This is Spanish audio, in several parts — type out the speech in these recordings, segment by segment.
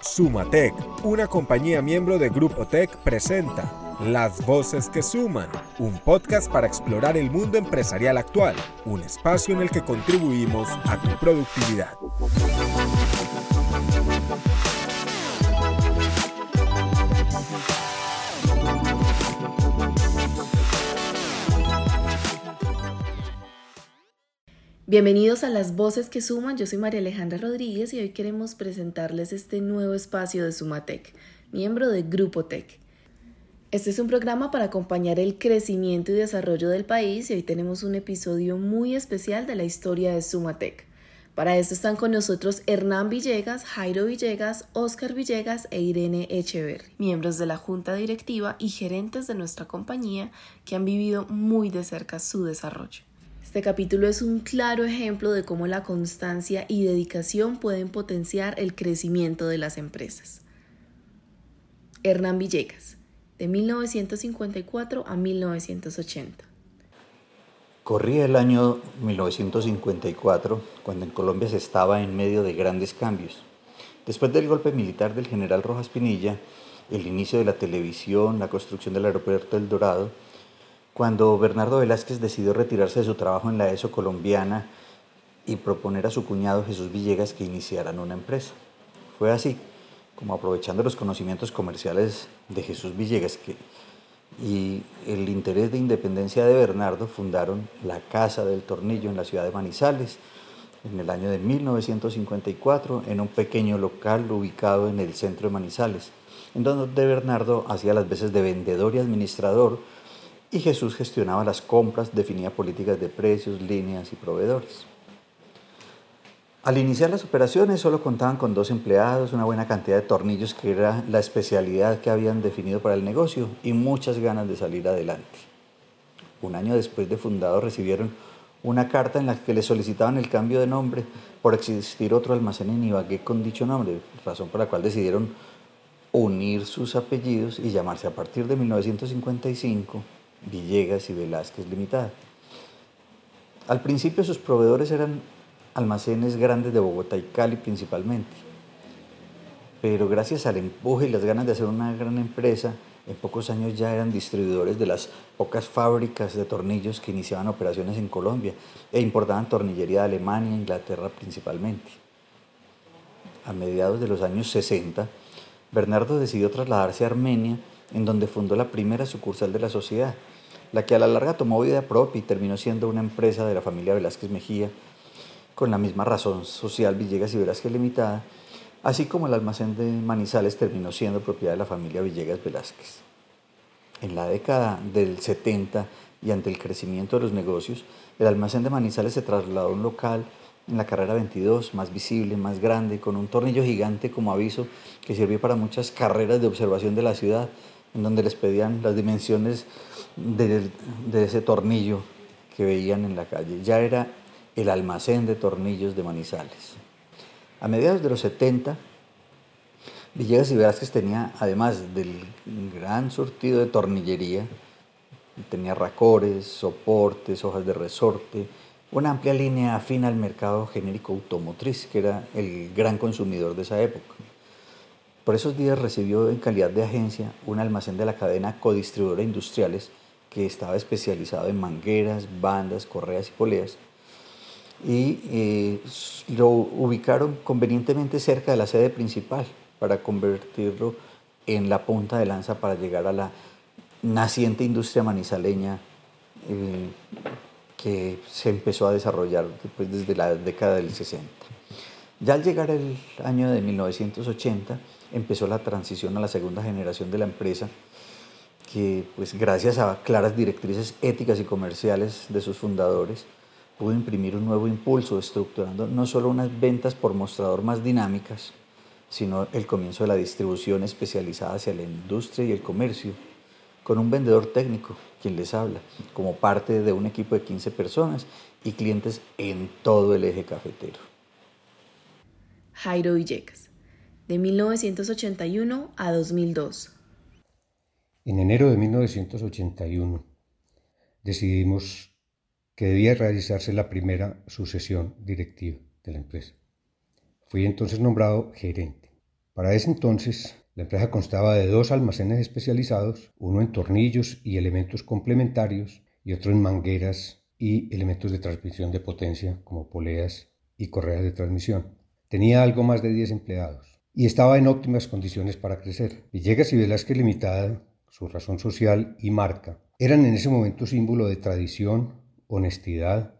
Sumatec, una compañía miembro de Grupo Tech, presenta Las Voces que Suman, un podcast para explorar el mundo empresarial actual, un espacio en el que contribuimos a tu productividad. Bienvenidos a Las Voces que Suman, yo soy María Alejandra Rodríguez y hoy queremos presentarles este nuevo espacio de Sumatec, miembro de Grupo Tech. Este es un programa para acompañar el crecimiento y desarrollo del país y hoy tenemos un episodio muy especial de la historia de Sumatec. Para esto están con nosotros Hernán Villegas, Jairo Villegas, Oscar Villegas e Irene Echeverry, miembros de la junta directiva y gerentes de nuestra compañía que han vivido muy de cerca su desarrollo. Este capítulo es un claro ejemplo de cómo la constancia y dedicación pueden potenciar el crecimiento de las empresas. Hernán Villegas, de 1954 a 1980. Corría el año 1954, cuando en Colombia se estaba en medio de grandes cambios. Después del golpe militar del general Rojas Pinilla, el inicio de la televisión, la construcción del aeropuerto El Dorado, cuando Bernardo Velázquez decidió retirarse de su trabajo en la ESO colombiana y proponer a su cuñado Jesús Villegas que iniciaran una empresa. Fue así, como aprovechando los conocimientos comerciales de Jesús Villegas y el interés de independencia de Bernardo, fundaron la Casa del Tornillo en la ciudad de Manizales en el año de 1954 en un pequeño local ubicado en el centro de Manizales, en donde Bernardo hacía las veces de vendedor y administrador, y Jesús gestionaba las compras, definía políticas de precios, líneas y proveedores. Al iniciar las operaciones solo contaban con dos empleados, una buena cantidad de tornillos que era la especialidad que habían definido para el negocio y muchas ganas de salir adelante. Un año después de fundado recibieron una carta en la que les solicitaban el cambio de nombre por existir otro almacén en Ibagué con dicho nombre, razón por la cual decidieron unir sus apellidos y llamarse a partir de 1955 Villegas y Velázquez Limitada. Al principio sus proveedores eran almacenes grandes de Bogotá y Cali principalmente, pero gracias al empuje y las ganas de hacer una gran empresa, en pocos años ya eran distribuidores de las pocas fábricas de tornillos que iniciaban operaciones en Colombia e importaban tornillería de Alemania e Inglaterra principalmente. A mediados de los años 60, Bernardo decidió trasladarse a Armenia en donde fundó la primera sucursal de la sociedad, la que a la larga tomó vida propia y terminó siendo una empresa de la familia Velázquez Mejía, con la misma razón social Villegas y Velázquez Limitada, así como el almacén de Manizales terminó siendo propiedad de la familia Villegas Velázquez. En la década del 70 y ante el crecimiento de los negocios, el almacén de Manizales se trasladó a un local en la carrera 22, más visible, más grande, con un tornillo gigante como aviso que sirvió para muchas carreras de observación de la ciudad, en donde les pedían las dimensiones de, ese tornillo que veían en la calle. Ya era el almacén de tornillos de Manizales. A mediados de los 70, Villegas y Velázquez tenía, además del gran surtido de tornillería, tenía racores, soportes, hojas de resorte, una amplia línea afín al mercado genérico automotriz, que era el gran consumidor de esa época. Por esos días recibió en calidad de agencia un almacén de la cadena Codistribuidora Industriales que estaba especializado en mangueras, bandas, correas y poleas y eh, lo ubicaron convenientemente cerca de la sede principal para convertirlo en la punta de lanza para llegar a la naciente industria manizaleña eh, que se empezó a desarrollar después desde la década del 60. Ya al llegar el año de 1980, empezó la transición a la segunda generación de la empresa, que pues gracias a claras directrices éticas y comerciales de sus fundadores, pudo imprimir un nuevo impulso, estructurando no solo unas ventas por mostrador más dinámicas, sino el comienzo de la distribución especializada hacia la industria y el comercio, con un vendedor técnico, quien les habla, como parte de un equipo de 15 personas y clientes en todo el eje cafetero. Jairo Villegas de 1981 a 2002. En enero de 1981 decidimos que debía realizarse la primera sucesión directiva de la empresa. Fui entonces nombrado gerente Para ese entonces, la empresa constaba de dos almacenes especializados, uno en tornillos y elementos complementarios y otro en mangueras y elementos de transmisión de potencia como poleas y correas de transmisión. Tenía algo más de 10 empleados y estaba en óptimas condiciones para crecer. Villegas y Velázquez Limitada, su razón social y marca, eran en ese momento símbolo de tradición, honestidad,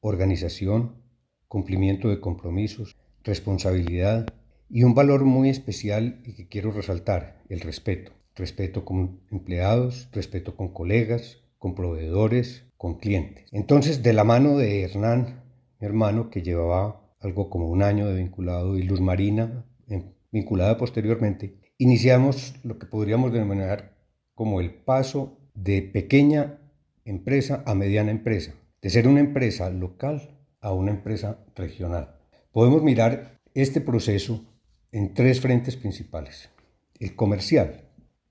organización, cumplimiento de compromisos, responsabilidad y un valor muy especial y que quiero resaltar, el respeto. Respeto con empleados, respeto con colegas, con proveedores, con clientes. Entonces, de la mano de Hernán, mi hermano, que llevaba algo como un año de vinculado, y Luz Marina, vinculada posteriormente, iniciamos lo que podríamos denominar como el paso de pequeña empresa a mediana empresa, de ser una empresa local a una empresa regional. Podemos mirar este proceso en tres frentes principales. El comercial.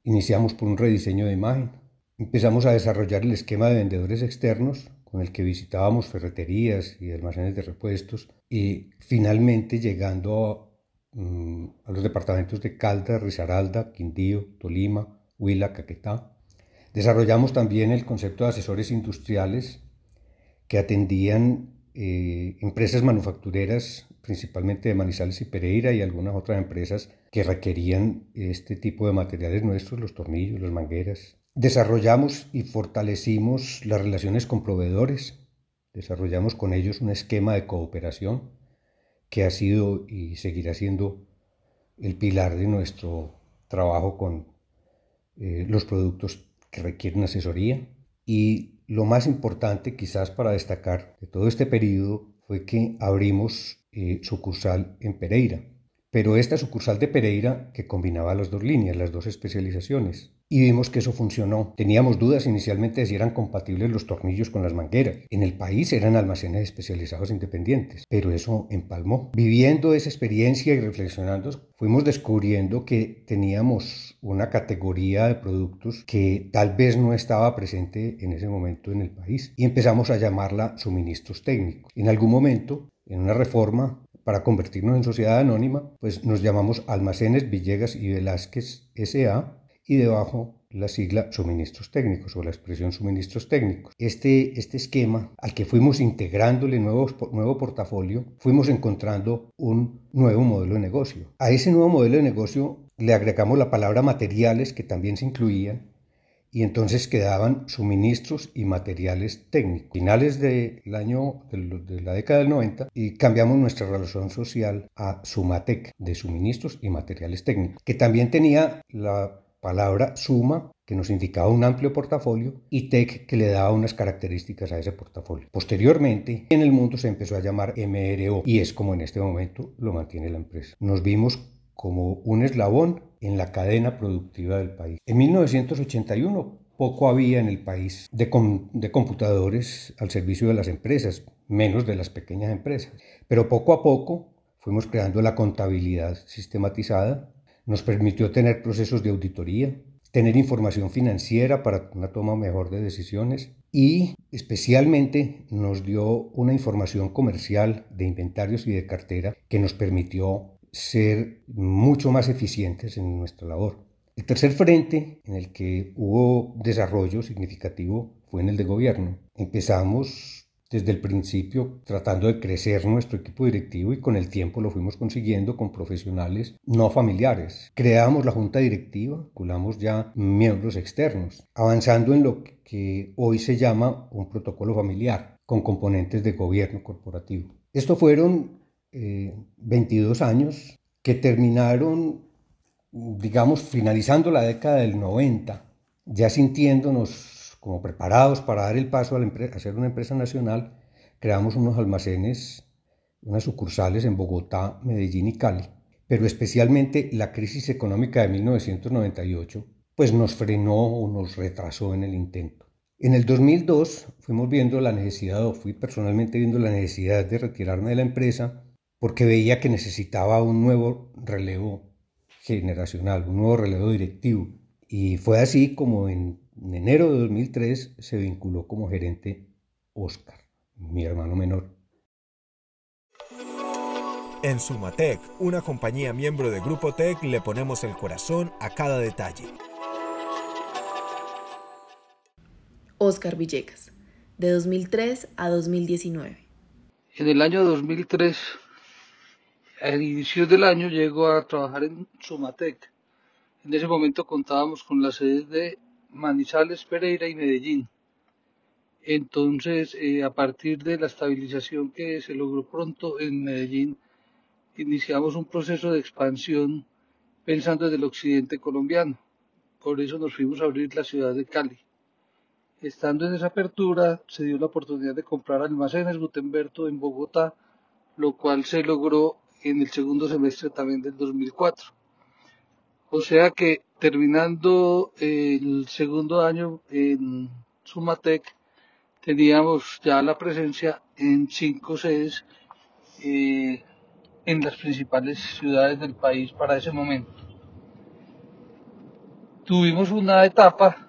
Iniciamos por un rediseño de imagen. Empezamos a desarrollar el esquema de vendedores externos con el que visitábamos ferreterías y almacenes de repuestos y finalmente llegando mm, a los departamentos de Caldas, Risaralda, Quindío, Tolima, Huila, Caquetá. Desarrollamos también el concepto de asesores industriales que atendían eh, empresas manufactureras, principalmente de Manizales y Pereira y algunas otras empresas que requerían este tipo de materiales nuestros, los tornillos, las mangueras. Desarrollamos y fortalecimos las relaciones con proveedores, desarrollamos con ellos un esquema de cooperación que ha sido y seguirá siendo el pilar de nuestro trabajo con eh, los productos que requieren asesoría. Y lo más importante quizás para destacar de todo este periodo fue que abrimos eh, sucursal en Pereira, pero esta sucursal de Pereira que combinaba las dos líneas, las dos especializaciones, y vimos que eso funcionó. Teníamos dudas inicialmente de si eran compatibles los tornillos con las mangueras. En el país eran almacenes especializados independientes, pero eso empalmó. Viviendo esa experiencia y reflexionando, fuimos descubriendo que teníamos una categoría de productos que tal vez no estaba presente en ese momento en el país y empezamos a llamarla suministros técnicos. En algún momento, en una reforma, para convertirnos en sociedad anónima, pues nos llamamos Almacenes Villegas y Velázquez SA y debajo la sigla suministros técnicos o la expresión suministros técnicos. Este, este esquema al que fuimos integrándole nuevo, nuevo portafolio, fuimos encontrando un nuevo modelo de negocio. A ese nuevo modelo de negocio le agregamos la palabra materiales que también se incluían y entonces quedaban suministros y materiales técnicos. Finales del año de la década del 90 y cambiamos nuestra relación social a Sumatec de suministros y materiales técnicos, que también tenía la palabra suma que nos indicaba un amplio portafolio y tech que le daba unas características a ese portafolio. Posteriormente, en el mundo se empezó a llamar MRO y es como en este momento lo mantiene la empresa. Nos vimos como un eslabón en la cadena productiva del país. En 1981 poco había en el país de, de, computadores al servicio de las empresas, menos de las pequeñas empresas. Pero poco a poco fuimos creando la contabilidad sistematizada nos permitió tener procesos de auditoría, tener información financiera para una toma mejor de decisiones y especialmente nos dio una información comercial de inventarios y de cartera que nos permitió ser mucho más eficientes en nuestra labor. El tercer frente en el que hubo desarrollo significativo fue en el de gobierno. Empezamos desde el principio tratando de crecer nuestro equipo directivo y con el tiempo lo fuimos consiguiendo con profesionales no familiares. Creamos la junta directiva, calculamos ya miembros externos, avanzando en lo que hoy se llama un protocolo familiar con componentes de gobierno corporativo. Esto fueron 22 eh, años que terminaron, digamos, finalizando la década del 90, ya sintiéndonos como preparados para dar el paso a, a ser una empresa nacional, creamos unos almacenes, unas sucursales en Bogotá, Medellín y Cali. Pero especialmente la crisis económica de 1998 pues nos frenó o nos retrasó en el intento. En el 2002 fuimos viendo la necesidad, o fui personalmente viendo la necesidad de retirarme de la empresa porque veía que necesitaba un nuevo relevo generacional, un nuevo relevo directivo. Y fue así como en en enero de 2003 se vinculó como gerente Oscar, mi hermano menor. En Sumatec, una compañía miembro de Grupo Tech, le ponemos el corazón a cada detalle. Oscar Villegas, de 2003 a 2019. En el año 2003, al inicio del año, llegó a trabajar en Sumatec. En ese momento contábamos con las sedes de Manizales, Pereira y Medellín. Entonces, eh, a partir de la estabilización que se logró pronto en Medellín, iniciamos un proceso de expansión pensando desde el occidente colombiano. Por eso nos fuimos a abrir la ciudad de Cali. Estando en esa apertura, se dio la oportunidad de comprar almacenes Gutenberto en Bogotá, lo cual se logró en el segundo semestre también del 2004. O sea que terminando el segundo año en Sumatec, teníamos ya la presencia en cinco sedes eh, en las principales ciudades del país para ese momento. Tuvimos una etapa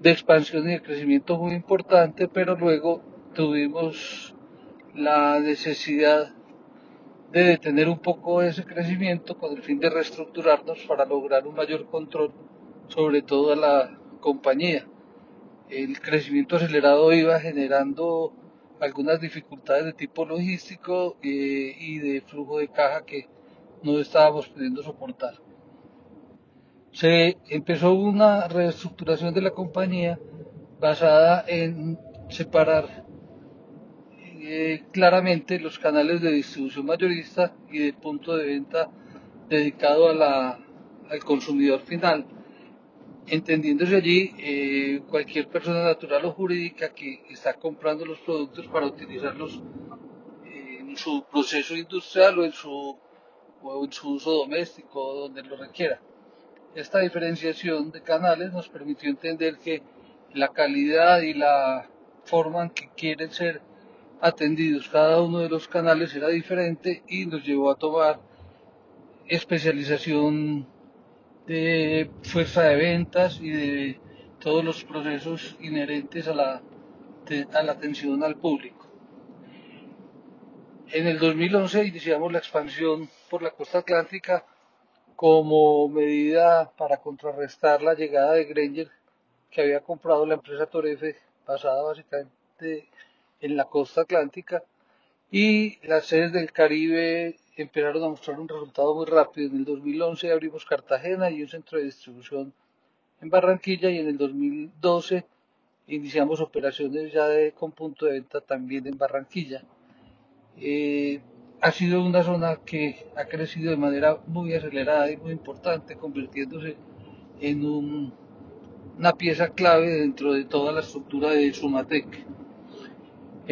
de expansión y de crecimiento muy importante, pero luego tuvimos la necesidad de detener un poco ese crecimiento con el fin de reestructurarnos para lograr un mayor control sobre toda la compañía. El crecimiento acelerado iba generando algunas dificultades de tipo logístico eh, y de flujo de caja que no estábamos pudiendo soportar. Se empezó una reestructuración de la compañía basada en separar eh, claramente los canales de distribución mayorista y de punto de venta dedicado a la, al consumidor final entendiéndose allí eh, cualquier persona natural o jurídica que está comprando los productos para utilizarlos en su proceso industrial o en su, o en su uso doméstico, donde lo requiera. Esta diferenciación de canales nos permitió entender que la calidad y la forma en que quieren ser atendidos cada uno de los canales era diferente y nos llevó a tomar especialización de fuerza de ventas y de todos los procesos inherentes a la, atención al público. En el 2011 iniciamos la expansión por la costa atlántica como medida para contrarrestar la llegada de Granger que había comprado la empresa Torefe basada básicamente en la costa atlántica y las sedes del Caribe empezaron a mostrar un resultado muy rápido. En el 2011 abrimos Cartagena y un centro de distribución en Barranquilla y en el 2012 iniciamos operaciones ya de, con punto de venta también en Barranquilla. Eh, ha sido una zona que ha crecido de manera muy acelerada y muy importante, convirtiéndose en una pieza clave dentro de toda la estructura de Sumatec.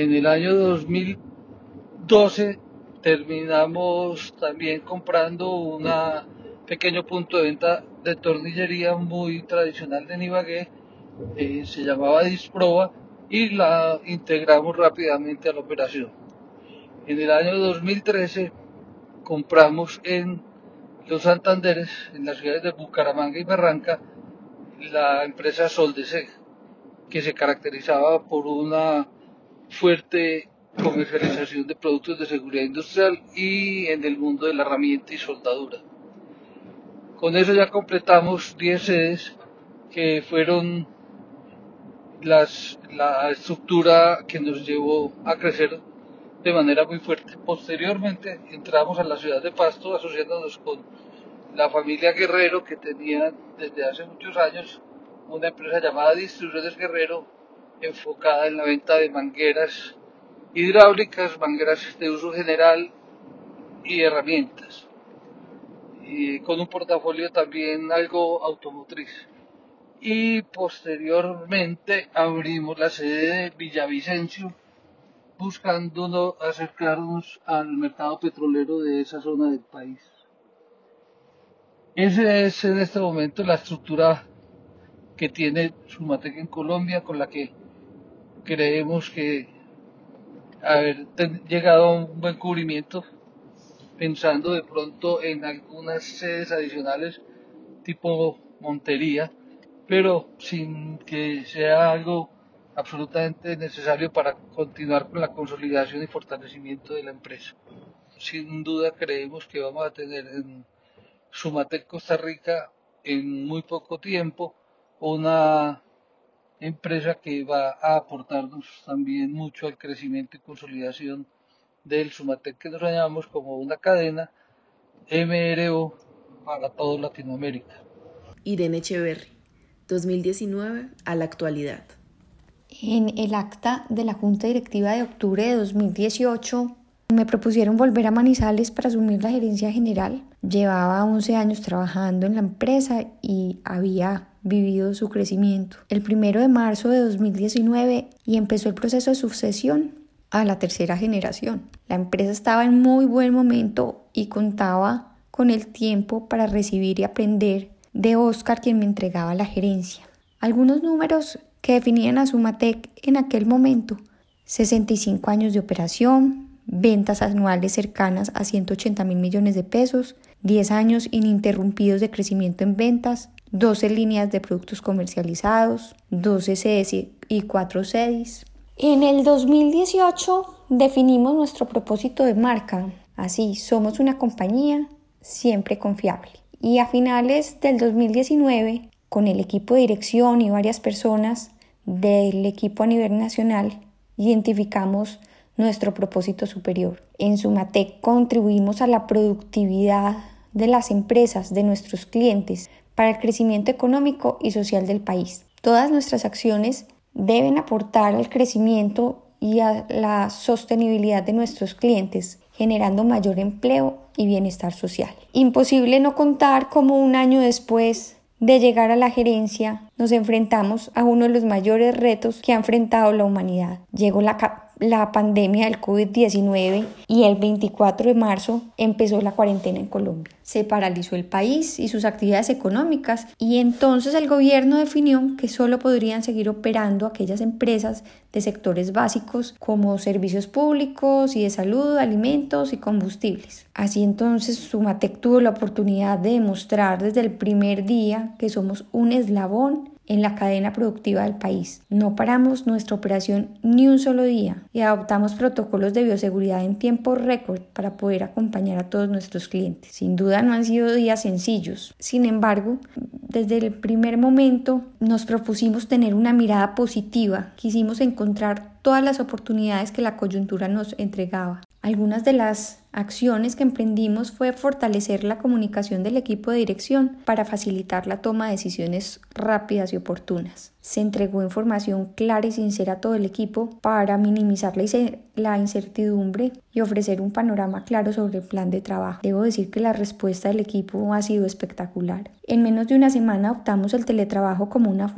En el año 2012 terminamos también comprando un pequeño punto de venta de tornillería muy tradicional de Nibagué, eh, se llamaba Disproba y la integramos rápidamente a la operación. En el año 2013 compramos en los Santanderes, en las ciudades de Bucaramanga y Barranca, la empresa Soldeseg, que se caracterizaba por una fuerte comercialización de productos de seguridad industrial y en el mundo de la herramienta y soldadura. Con eso ya completamos 10 sedes que fueron las, la estructura que nos llevó a crecer de manera muy fuerte. Posteriormente entramos a la ciudad de Pasto asociándonos con la familia Guerrero que tenía desde hace muchos años una empresa llamada Distribuciones Guerrero enfocada en la venta de mangueras hidráulicas, mangueras de uso general y herramientas. Y con un portafolio también algo automotriz. Y posteriormente abrimos la sede de Villavicencio, buscando acercarnos al mercado petrolero de esa zona del país. Esa es en este momento la estructura que tiene Sumatec en Colombia, con la que creemos que haber llegado a un buen cubrimiento, pensando de pronto en algunas sedes adicionales tipo Montería, pero sin que sea algo absolutamente necesario para continuar con la consolidación y fortalecimiento de la empresa. sin duda creemos que vamos a tener en Sumatec Costa Rica en muy poco tiempo una empresa que va a aportarnos también mucho al crecimiento y consolidación del Sumatec que nos llamamos como una cadena MRO para toda Latinoamérica. Irene Echeverry, 2019 a la actualidad. En el acta de la Junta Directiva de octubre de 2018 me propusieron volver a Manizales para asumir la gerencia general. Llevaba 11 años trabajando en la empresa y había vivido su crecimiento. El primero de marzo de 2019 y empezó el proceso de sucesión a la tercera generación. La empresa estaba en muy buen momento y contaba con el tiempo para recibir y aprender de Oscar quien me entregaba la gerencia. Algunos números que definían a Sumatec en aquel momento. 65 años de operación, ventas anuales cercanas a 180 mil millones de pesos, 10 años ininterrumpidos de crecimiento en ventas, 12 líneas de productos comercializados, 12 sedes y 4 sedes. En el 2018 definimos nuestro propósito de marca. Así, somos una compañía siempre confiable. Y a finales del 2019, con el equipo de dirección y varias personas del equipo a nivel nacional, identificamos nuestro propósito superior. En Sumatec contribuimos a la productividad de las empresas, de nuestros clientes, para el crecimiento económico y social del país. Todas nuestras acciones deben aportar al crecimiento y a la sostenibilidad de nuestros clientes, generando mayor empleo y bienestar social. Imposible no contar cómo un año después de llegar a la gerencia nos enfrentamos a uno de los mayores retos que ha enfrentado la humanidad. Llegó la la pandemia del COVID-19 y el 24 de marzo empezó la cuarentena en Colombia. Se paralizó el país y sus actividades económicas y entonces el gobierno definió que solo podrían seguir operando aquellas empresas de sectores básicos como servicios públicos y de salud, alimentos y combustibles. Así entonces Sumatec tuvo la oportunidad de demostrar desde el primer día que somos un eslabón en la cadena productiva del país. No paramos nuestra operación ni un solo día y adoptamos protocolos de bioseguridad en tiempo récord para poder acompañar a todos nuestros clientes. Sin duda no han sido días sencillos. Sin embargo, desde el primer momento nos propusimos tener una mirada positiva. Quisimos encontrar todas las oportunidades que la coyuntura nos entregaba. Algunas de las acciones que emprendimos fue fortalecer la comunicación del equipo de dirección para facilitar la toma de decisiones rápidas y oportunas. Se entregó información clara y sincera a todo el equipo para minimizar la incertidumbre y ofrecer un panorama claro sobre el plan de trabajo. Debo decir que la respuesta del equipo ha sido espectacular. En menos de una semana optamos el teletrabajo como una,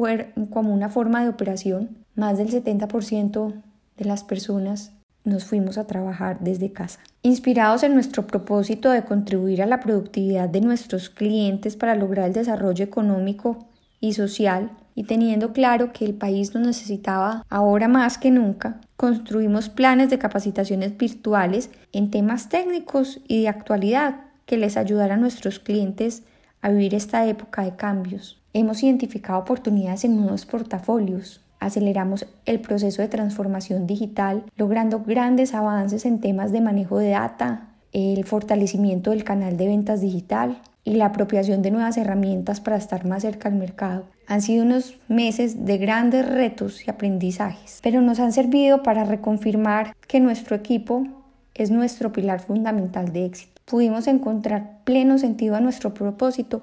como una forma de operación. Más del 70% de las personas nos fuimos a trabajar desde casa. Inspirados en nuestro propósito de contribuir a la productividad de nuestros clientes para lograr el desarrollo económico y social y teniendo claro que el país nos necesitaba ahora más que nunca, construimos planes de capacitaciones virtuales en temas técnicos y de actualidad que les ayudaran a nuestros clientes a vivir esta época de cambios. Hemos identificado oportunidades en nuevos portafolios, aceleramos el proceso de transformación digital, logrando grandes avances en temas de manejo de data, el fortalecimiento del canal de ventas digital y la apropiación de nuevas herramientas para estar más cerca al mercado. Han sido unos meses de grandes retos y aprendizajes, pero nos han servido para reconfirmar que nuestro equipo es nuestro pilar fundamental de éxito. Pudimos encontrar pleno sentido a nuestro propósito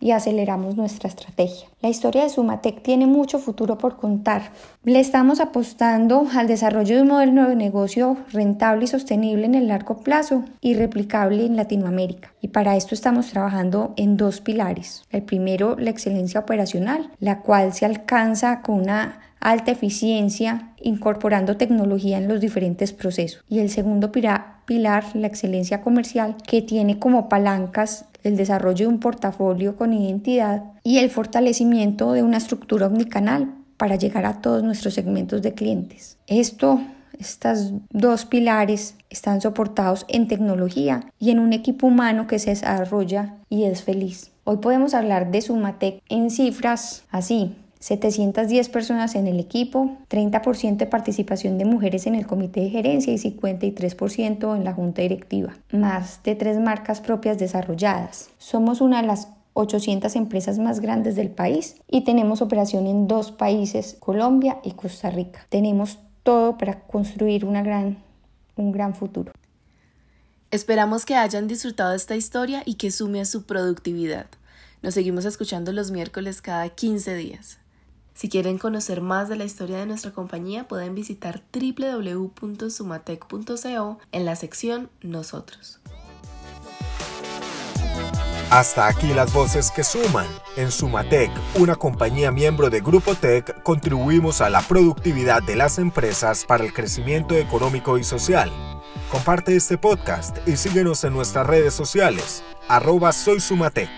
y aceleramos nuestra estrategia. La historia de Sumatec tiene mucho futuro por contar. Le estamos apostando al desarrollo de un modelo de negocio rentable y sostenible en el largo plazo y replicable en Latinoamérica. Y para esto estamos trabajando en dos pilares. El primero, la excelencia operacional, la cual se alcanza con una alta eficiencia, incorporando tecnología en los diferentes procesos. Y el segundo pilar, la excelencia comercial, que tiene como palancas el desarrollo de un portafolio con identidad y el fortalecimiento de una estructura omnicanal para llegar a todos nuestros segmentos de clientes. Esto, estos dos pilares están soportados en tecnología y en un equipo humano que se desarrolla y es feliz. Hoy podemos hablar de Sumatec en cifras así. 710 personas en el equipo, 30% de participación de mujeres en el comité de gerencia y 53% en la junta directiva, más de tres marcas propias desarrolladas. Somos una de las 800 empresas más grandes del país y tenemos operación en dos países, Colombia y Costa Rica. Tenemos todo para construir un gran futuro. Esperamos que hayan disfrutado esta historia y que sume a su productividad. Nos seguimos escuchando los miércoles cada 15 días. Si quieren conocer más de la historia de nuestra compañía, pueden visitar www.sumatec.co en la sección Nosotros. Hasta aquí las voces que suman. En Sumatec, una compañía miembro de Grupo Tech, contribuimos a la productividad de las empresas para el crecimiento económico y social. Comparte este podcast y síguenos en nuestras redes sociales. Arroba Soy Sumatec.